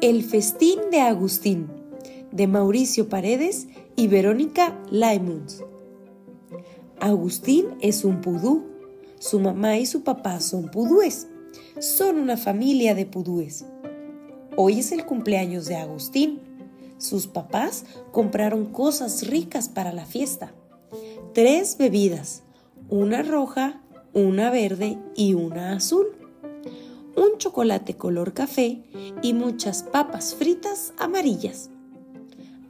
El festín de Agustín, de Mauricio Paredes y Verónica Laimons. Agustín es un pudú. Su mamá y su papá son pudúes. Son una familia de pudúes. Hoy es el cumpleaños de Agustín. Sus papás compraron cosas ricas para la fiesta. Tres bebidas, una roja, una verde y una azul un chocolate color café y muchas papas fritas amarillas.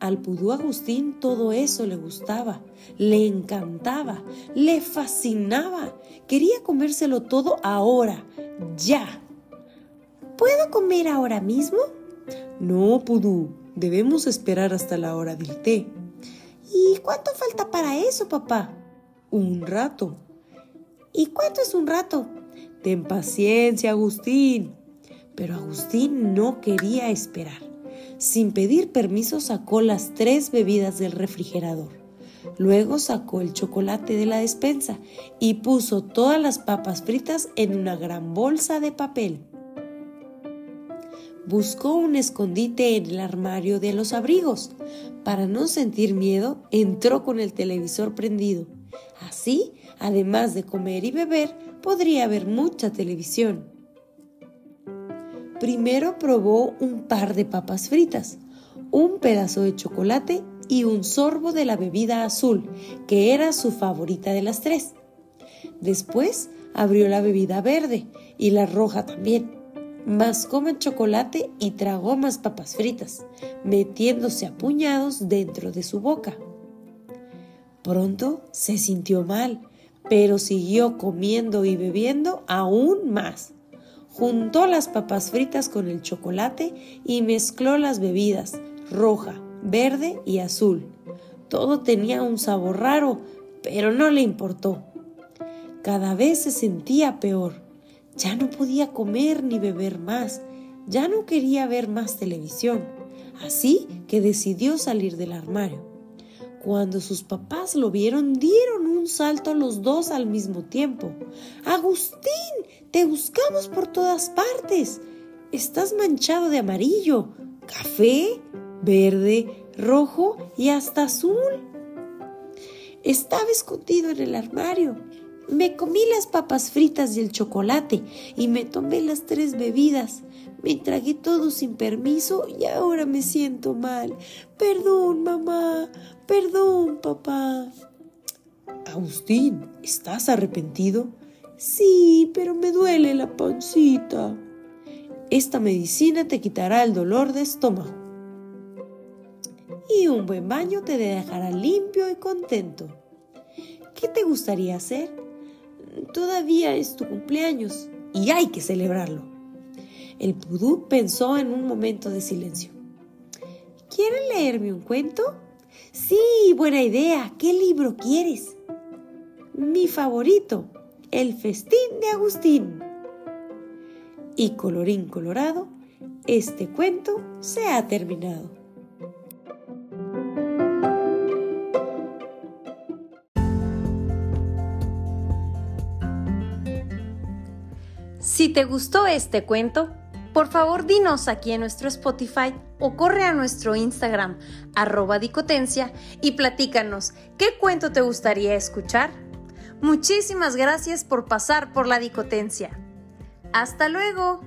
Al pudú Agustín todo eso le gustaba, le encantaba, le fascinaba. Quería comérselo todo ahora, ya. ¿Puedo comer ahora mismo? No, Pudú, debemos esperar hasta la hora del té. ¿Y cuánto falta para eso, papá? Un rato. ¿Y cuánto es un rato? Ten paciencia, Agustín. Pero Agustín no quería esperar. Sin pedir permiso sacó las tres bebidas del refrigerador. Luego sacó el chocolate de la despensa y puso todas las papas fritas en una gran bolsa de papel. Buscó un escondite en el armario de los abrigos. Para no sentir miedo, entró con el televisor prendido. Así, además de comer y beber, podría ver mucha televisión. Primero probó un par de papas fritas, un pedazo de chocolate y un sorbo de la bebida azul, que era su favorita de las tres. Después abrió la bebida verde y la roja también. Más chocolate y tragó más papas fritas, metiéndose a puñados dentro de su boca. Pronto se sintió mal pero siguió comiendo y bebiendo aún más. Juntó las papas fritas con el chocolate y mezcló las bebidas, roja, verde y azul. Todo tenía un sabor raro, pero no le importó. Cada vez se sentía peor. Ya no podía comer ni beber más. Ya no quería ver más televisión. Así que decidió salir del armario. Cuando sus papás lo vieron, dieron un salto los dos al mismo tiempo. Agustín, te buscamos por todas partes. Estás manchado de amarillo, café, verde, rojo y hasta azul. Estaba escondido en el armario. Me comí las papas fritas y el chocolate y me tomé las tres bebidas. Me tragué todo sin permiso y ahora me siento mal. Perdón, mamá. Perdón, papá. Agustín, ¿estás arrepentido? Sí, pero me duele la pancita. Esta medicina te quitará el dolor de estómago. Y un buen baño te dejará limpio y contento. ¿Qué te gustaría hacer? Todavía es tu cumpleaños y hay que celebrarlo. El pudú pensó en un momento de silencio. ¿Quieren leerme un cuento? Sí, buena idea. ¿Qué libro quieres? Mi favorito, El festín de Agustín. Y colorín colorado, este cuento se ha terminado. Si te gustó este cuento, por favor dinos aquí en nuestro Spotify o corre a nuestro Instagram, arroba dicotencia, y platícanos qué cuento te gustaría escuchar. Muchísimas gracias por pasar por la dicotencia. Hasta luego.